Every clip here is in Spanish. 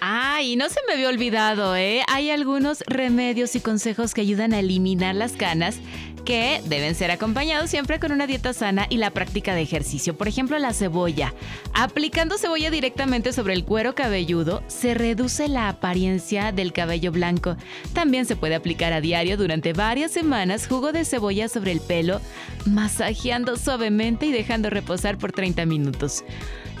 Ay, no se me había olvidado, ¿eh? Hay algunos remedios y consejos que ayudan a eliminar las canas que deben ser acompañados siempre con una dieta sana y la práctica de ejercicio. Por ejemplo, la cebolla. Aplicando cebolla directamente sobre el cuero cabelludo, se reduce la apariencia del cabello blanco. También se puede aplicar a diario durante varias semanas jugo de cebolla sobre el pelo, masajeando suavemente y dejando reposar por 30 minutos.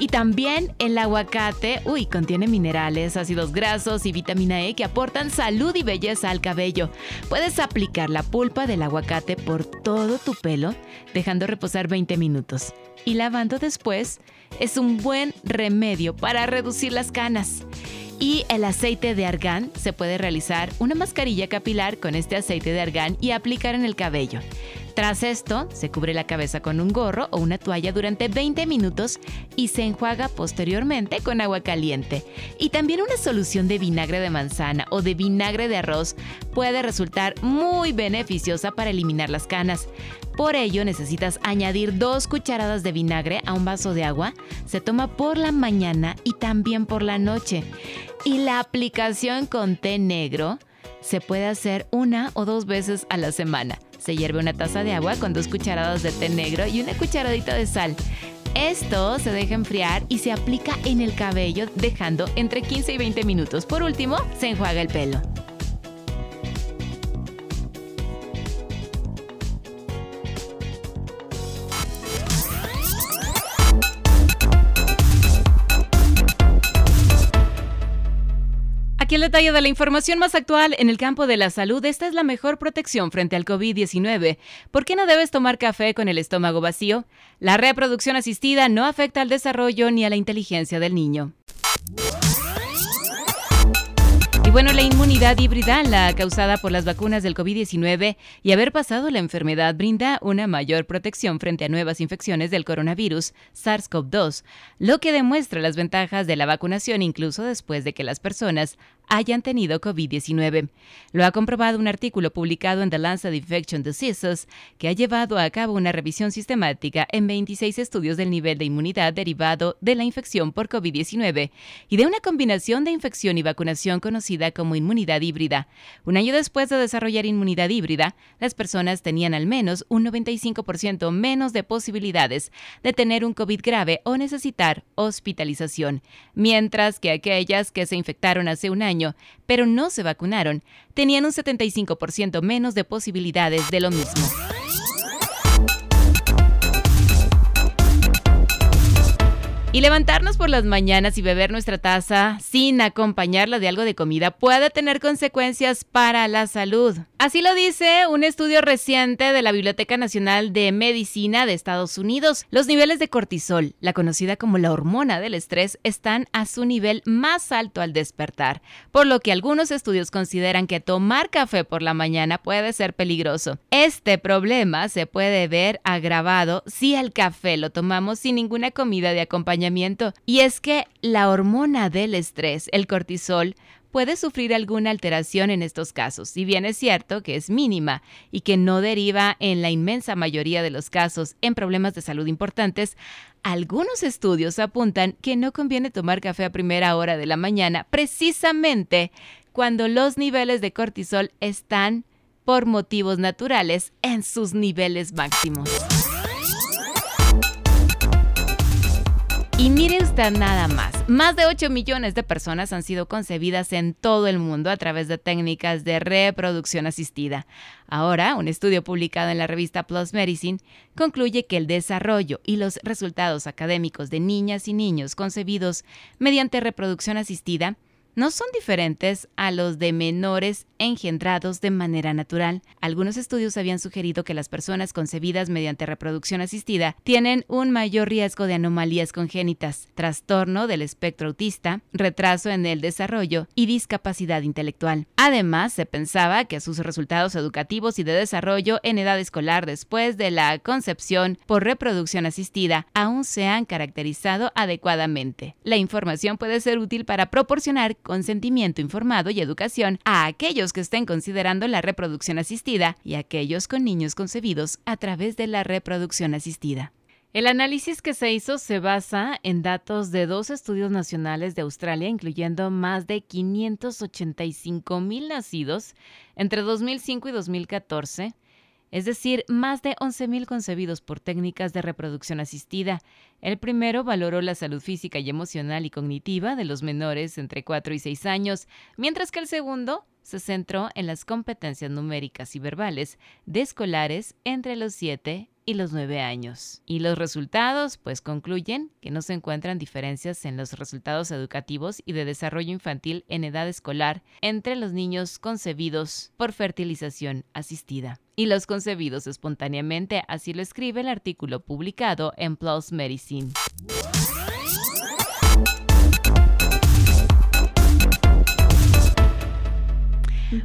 Y también el aguacate, uy, contiene minerales, ácidos grasos y vitamina E que aportan salud y belleza al cabello. Puedes aplicar la pulpa del aguacate por todo tu pelo, dejando reposar 20 minutos. Y lavando después es un buen remedio para reducir las canas. Y el aceite de argán se puede realizar una mascarilla capilar con este aceite de argán y aplicar en el cabello. Tras esto, se cubre la cabeza con un gorro o una toalla durante 20 minutos y se enjuaga posteriormente con agua caliente. Y también una solución de vinagre de manzana o de vinagre de arroz puede resultar muy beneficiosa para eliminar las canas. Por ello necesitas añadir dos cucharadas de vinagre a un vaso de agua. Se toma por la mañana y también por la noche. Y la aplicación con té negro se puede hacer una o dos veces a la semana. Se hierve una taza de agua con dos cucharadas de té negro y una cucharadita de sal. Esto se deja enfriar y se aplica en el cabello dejando entre 15 y 20 minutos. Por último, se enjuaga el pelo. Aquí el detalle de la información más actual en el campo de la salud. Esta es la mejor protección frente al COVID-19. ¿Por qué no debes tomar café con el estómago vacío? La reproducción asistida no afecta al desarrollo ni a la inteligencia del niño. Y bueno, la inmunidad híbrida, la causada por las vacunas del COVID-19 y haber pasado la enfermedad, brinda una mayor protección frente a nuevas infecciones del coronavirus SARS-CoV-2, lo que demuestra las ventajas de la vacunación incluso después de que las personas hayan tenido COVID-19. Lo ha comprobado un artículo publicado en The Lancet Infection Diseases, que ha llevado a cabo una revisión sistemática en 26 estudios del nivel de inmunidad derivado de la infección por COVID-19 y de una combinación de infección y vacunación conocida como inmunidad híbrida. Un año después de desarrollar inmunidad híbrida, las personas tenían al menos un 95% menos de posibilidades de tener un COVID grave o necesitar hospitalización, mientras que aquellas que se infectaron hace un año pero no se vacunaron, tenían un 75% menos de posibilidades de lo mismo. Y levantarnos por las mañanas y beber nuestra taza sin acompañarla de algo de comida puede tener consecuencias para la salud. Así lo dice un estudio reciente de la Biblioteca Nacional de Medicina de Estados Unidos. Los niveles de cortisol, la conocida como la hormona del estrés, están a su nivel más alto al despertar, por lo que algunos estudios consideran que tomar café por la mañana puede ser peligroso. Este problema se puede ver agravado si el café lo tomamos sin ninguna comida de acompañamiento. Y es que la hormona del estrés, el cortisol, puede sufrir alguna alteración en estos casos, si bien es cierto que es mínima y que no deriva en la inmensa mayoría de los casos en problemas de salud importantes, algunos estudios apuntan que no conviene tomar café a primera hora de la mañana precisamente cuando los niveles de cortisol están por motivos naturales en sus niveles máximos. Y mire usted nada más, más de 8 millones de personas han sido concebidas en todo el mundo a través de técnicas de reproducción asistida. Ahora, un estudio publicado en la revista Plus Medicine concluye que el desarrollo y los resultados académicos de niñas y niños concebidos mediante reproducción asistida no son diferentes a los de menores engendrados de manera natural. Algunos estudios habían sugerido que las personas concebidas mediante reproducción asistida tienen un mayor riesgo de anomalías congénitas, trastorno del espectro autista, retraso en el desarrollo y discapacidad intelectual. Además, se pensaba que sus resultados educativos y de desarrollo en edad escolar después de la concepción por reproducción asistida aún se han caracterizado adecuadamente. La información puede ser útil para proporcionar consentimiento informado y educación a aquellos que estén considerando la reproducción asistida y a aquellos con niños concebidos a través de la reproducción asistida. El análisis que se hizo se basa en datos de dos estudios nacionales de Australia, incluyendo más de 585 mil nacidos entre 2005 y 2014, es decir, más de 11.000 concebidos por técnicas de reproducción asistida. El primero valoró la salud física y emocional y cognitiva de los menores entre 4 y 6 años, mientras que el segundo se centró en las competencias numéricas y verbales de escolares entre los 7 y los 9 años. Y los resultados, pues concluyen que no se encuentran diferencias en los resultados educativos y de desarrollo infantil en edad escolar entre los niños concebidos por fertilización asistida y los concebidos espontáneamente, así lo escribe el artículo publicado en PLOS Medicine.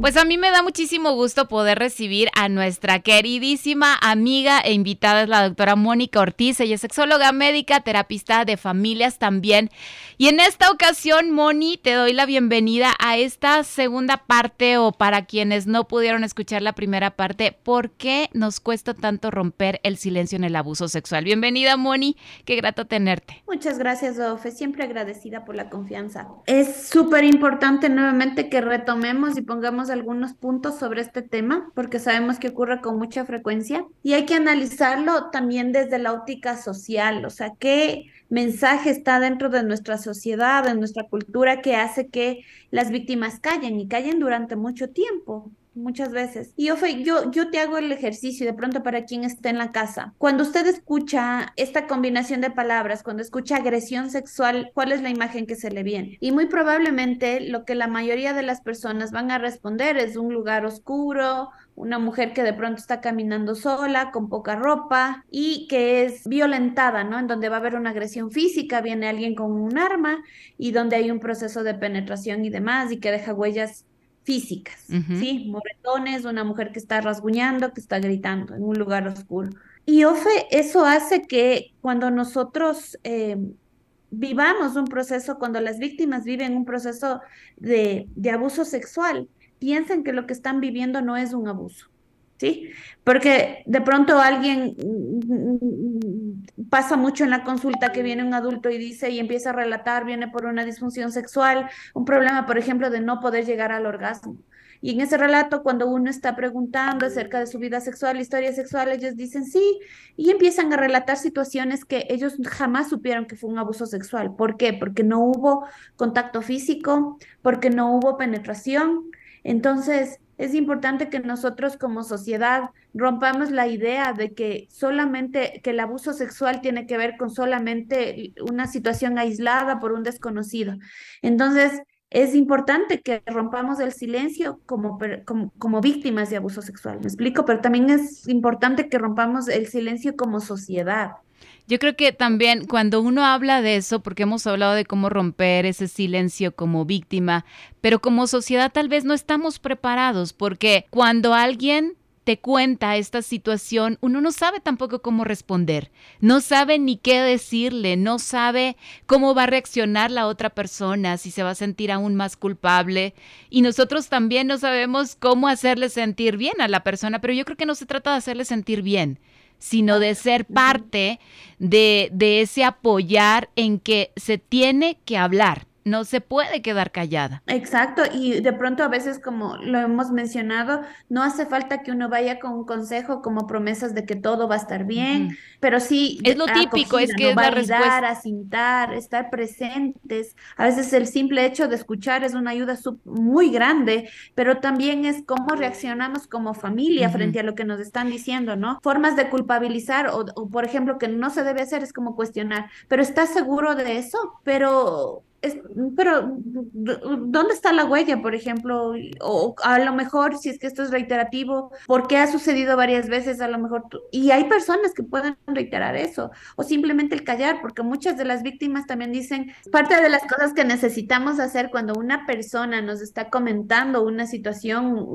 Pues a mí me da muchísimo gusto poder recibir a nuestra queridísima amiga e invitada, es la doctora Mónica Ortiz. Ella es sexóloga médica, terapista de familias también. Y en esta ocasión, Moni, te doy la bienvenida a esta segunda parte o para quienes no pudieron escuchar la primera parte, ¿por qué nos cuesta tanto romper el silencio en el abuso sexual? Bienvenida, Moni, qué grato tenerte. Muchas gracias, Ofe, siempre agradecida por la confianza. Es súper importante nuevamente que retomemos y pongamos algunos puntos sobre este tema, porque sabemos que ocurre con mucha frecuencia y hay que analizarlo también desde la óptica social, o sea, qué mensaje está dentro de nuestra sociedad, de nuestra cultura, que hace que las víctimas callen y callen durante mucho tiempo muchas veces. Y yo, yo, yo te hago el ejercicio de pronto para quien esté en la casa. Cuando usted escucha esta combinación de palabras, cuando escucha agresión sexual, ¿cuál es la imagen que se le viene? Y muy probablemente lo que la mayoría de las personas van a responder es un lugar oscuro, una mujer que de pronto está caminando sola, con poca ropa y que es violentada, ¿no? En donde va a haber una agresión física, viene alguien con un arma y donde hay un proceso de penetración y demás y que deja huellas físicas, ¿sí? Moretones, una mujer que está rasguñando, que está gritando en un lugar oscuro. Y Ofe, eso hace que cuando nosotros eh, vivamos un proceso, cuando las víctimas viven un proceso de, de abuso sexual, piensen que lo que están viviendo no es un abuso. ¿Sí? Porque de pronto alguien pasa mucho en la consulta que viene un adulto y dice y empieza a relatar, viene por una disfunción sexual, un problema, por ejemplo, de no poder llegar al orgasmo. Y en ese relato, cuando uno está preguntando acerca de su vida sexual, historia sexual, ellos dicen sí, y empiezan a relatar situaciones que ellos jamás supieron que fue un abuso sexual. ¿Por qué? Porque no hubo contacto físico, porque no hubo penetración. Entonces, es importante que nosotros como sociedad rompamos la idea de que solamente, que el abuso sexual tiene que ver con solamente una situación aislada por un desconocido. Entonces, es importante que rompamos el silencio como, como, como, víctimas de abuso sexual, me explico, pero también es importante que rompamos el silencio como sociedad. Yo creo que también cuando uno habla de eso, porque hemos hablado de cómo romper ese silencio como víctima, pero como sociedad tal vez no estamos preparados, porque cuando alguien te cuenta esta situación, uno no sabe tampoco cómo responder, no sabe ni qué decirle, no sabe cómo va a reaccionar la otra persona, si se va a sentir aún más culpable. Y nosotros también no sabemos cómo hacerle sentir bien a la persona, pero yo creo que no se trata de hacerle sentir bien, sino de ser parte de, de ese apoyar en que se tiene que hablar, no se puede quedar callada. Exacto, y de pronto a veces, como lo hemos mencionado, no hace falta que uno vaya con un consejo como promesas de que todo va a estar bien, pero sí es lo típico, es que ¿no? validar, asintar, estar presentes. A veces el simple hecho de escuchar es una ayuda muy grande, pero también es cómo reaccionamos como familia frente a lo que nos están diciendo, ¿no? Formas de culpabilizar o, o, por ejemplo, que no se debe hacer es como cuestionar, pero ¿estás seguro de eso? Pero pero ¿dónde está la huella, por ejemplo? O a lo mejor, si es que esto es reiterativo, porque ha sucedido varias veces, a lo mejor, y hay personas que pueden reiterar eso, o simplemente el callar, porque muchas de las víctimas también dicen, parte de las cosas que necesitamos hacer cuando una persona nos está comentando una situación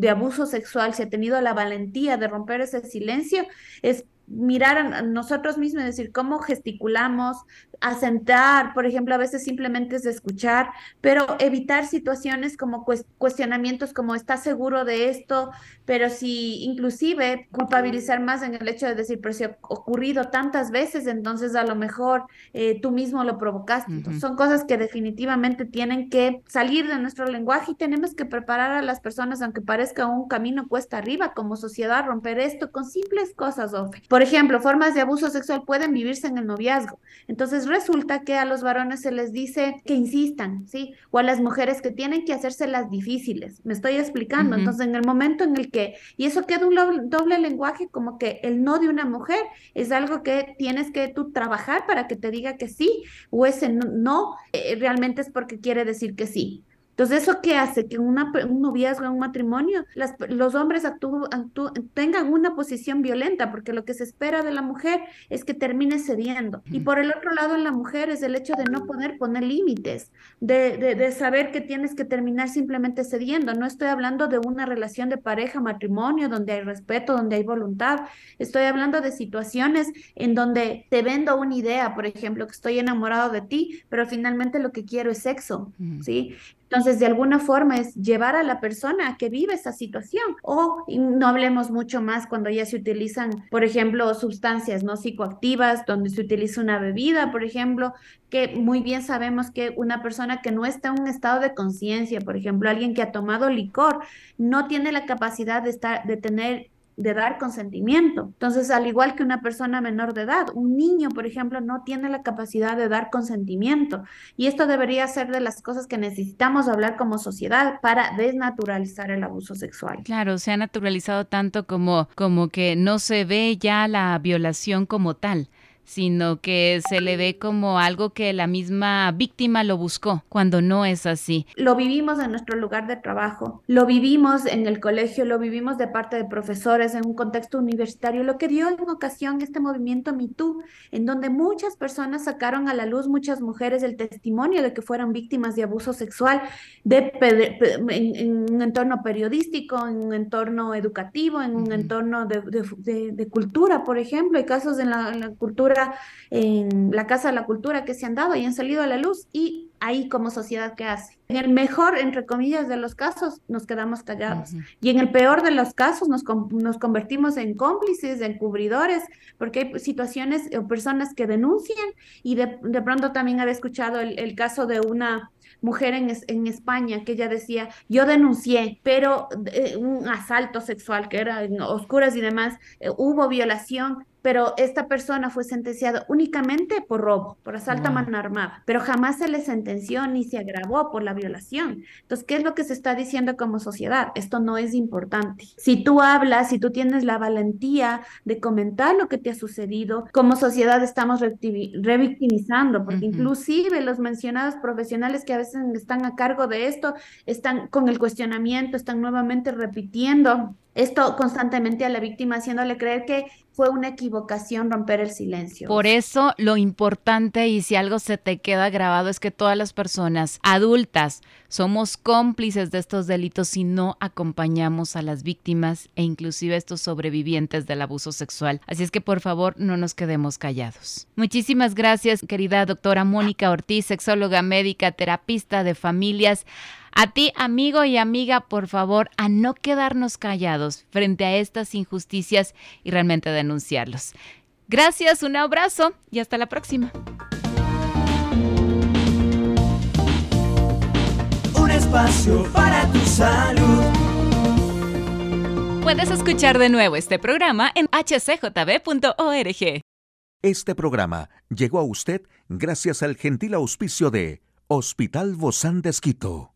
de abuso sexual, si ha tenido la valentía de romper ese silencio, es mirar a nosotros mismos y decir cómo gesticulamos, asentar, por ejemplo, a veces simplemente es escuchar, pero evitar situaciones como cuestionamientos como ¿estás seguro de esto? Pero si inclusive culpabilizar más en el hecho de decir, pero si ha ocurrido tantas veces, entonces a lo mejor eh, tú mismo lo provocaste. son cosas que definitivamente tienen que salir de nuestro lenguaje y tenemos que preparar a las personas, aunque parezca un camino cuesta arriba como sociedad, romper esto con simples cosas, Ofe. Por ejemplo, formas de abuso sexual pueden vivirse en el noviazgo. Entonces, resulta que a los varones se les dice que insistan, ¿sí? O a las mujeres que tienen que hacerse las difíciles. Me estoy explicando. Entonces, en el momento en el que, y eso queda un doble, lenguaje, como que el no de una mujer es algo que tienes que tú trabajar para que te diga que sí, o ese no, no eh, realmente es porque quiere decir que sí. Entonces, ¿eso qué hace? Que una, un noviazgo, un matrimonio, las, los hombres tengan una posición violenta, porque lo que se espera de la mujer es que termine cediendo. Y por el otro lado, en la mujer es el hecho de no poder poner límites, de, de, saber que tienes que terminar simplemente cediendo. No estoy hablando de una relación de pareja, matrimonio, donde hay respeto, donde hay voluntad. Estoy hablando de situaciones en donde te vendo una idea, por ejemplo, que estoy enamorado de ti, pero finalmente lo que quiero es sexo, ¿sí? Entonces, de alguna forma es llevar a la persona a que vive esa situación. O no hablemos mucho más cuando ya se utilizan, por ejemplo, sustancias no psicoactivas, donde se utiliza una bebida, por ejemplo, que muy bien sabemos que una persona que no está en un estado de conciencia, por ejemplo, alguien que ha tomado licor, no tiene la capacidad de estar, de tener de dar consentimiento. Entonces, al igual que una persona menor de edad, un niño, por ejemplo, no tiene la capacidad de dar consentimiento. Y esto debería ser de las cosas que necesitamos hablar como sociedad para desnaturalizar el abuso sexual. Claro, se ha naturalizado tanto como, como que no se ve ya la violación como tal sino que se le ve como algo que la misma víctima lo buscó, cuando no es así. Lo vivimos en nuestro lugar de trabajo, lo vivimos en el colegio, lo vivimos de parte de profesores en un contexto universitario, lo que dio en ocasión este movimiento MeToo, en donde muchas personas sacaron a la luz, muchas mujeres, el testimonio de que fueron víctimas de abuso sexual de, en, un entorno periodístico, en un entorno educativo, en un entorno de, cultura, por ejemplo, hay casos en la cultura en la Casa de la Cultura que se han dado y han salido a la luz y ahí como sociedad, ¿qué hace? En el mejor, entre comillas, de los casos, nos quedamos callados. Y en el peor de los casos, nos, nos convertimos en cómplices, en cubridores, porque hay situaciones o personas que denuncian y de, de pronto también había escuchado el, el caso de una mujer en, en, España que ella decía, yo denuncié, pero eh, un asalto sexual que era en oscuras y demás, eh, hubo violación, pero esta persona fue sentenciada únicamente por robo, por asalto a mano armada, pero jamás se le sentenció ni se agravó por la violación. Entonces, ¿qué es lo que se está diciendo como sociedad? Esto no es importante. Si tú hablas, si tú tienes la valentía de comentar lo que te ha sucedido, como sociedad estamos revictimizando, porque inclusive los mencionados profesionales que a veces están a cargo de esto están con el cuestionamiento, están nuevamente repitiendo esto constantemente a la víctima, haciéndole creer que fue una equivocación romper el silencio. Por eso lo importante y si algo se te queda grabado es que todas las personas adultas somos cómplices de estos delitos si no acompañamos a las víctimas e inclusive a estos sobrevivientes del abuso sexual. Así es que por favor no nos quedemos callados. Muchísimas gracias querida doctora Mónica Ortiz, sexóloga médica, terapista de familias. A ti, amigo y amiga, por favor, a no quedarnos callados frente a estas injusticias y realmente denunciarlos. Gracias, un abrazo y hasta la próxima. Un espacio para tu salud. Puedes escuchar de nuevo este programa en hcjb.org. Este programa llegó a usted gracias al gentil auspicio de Hospital Bozán de Esquito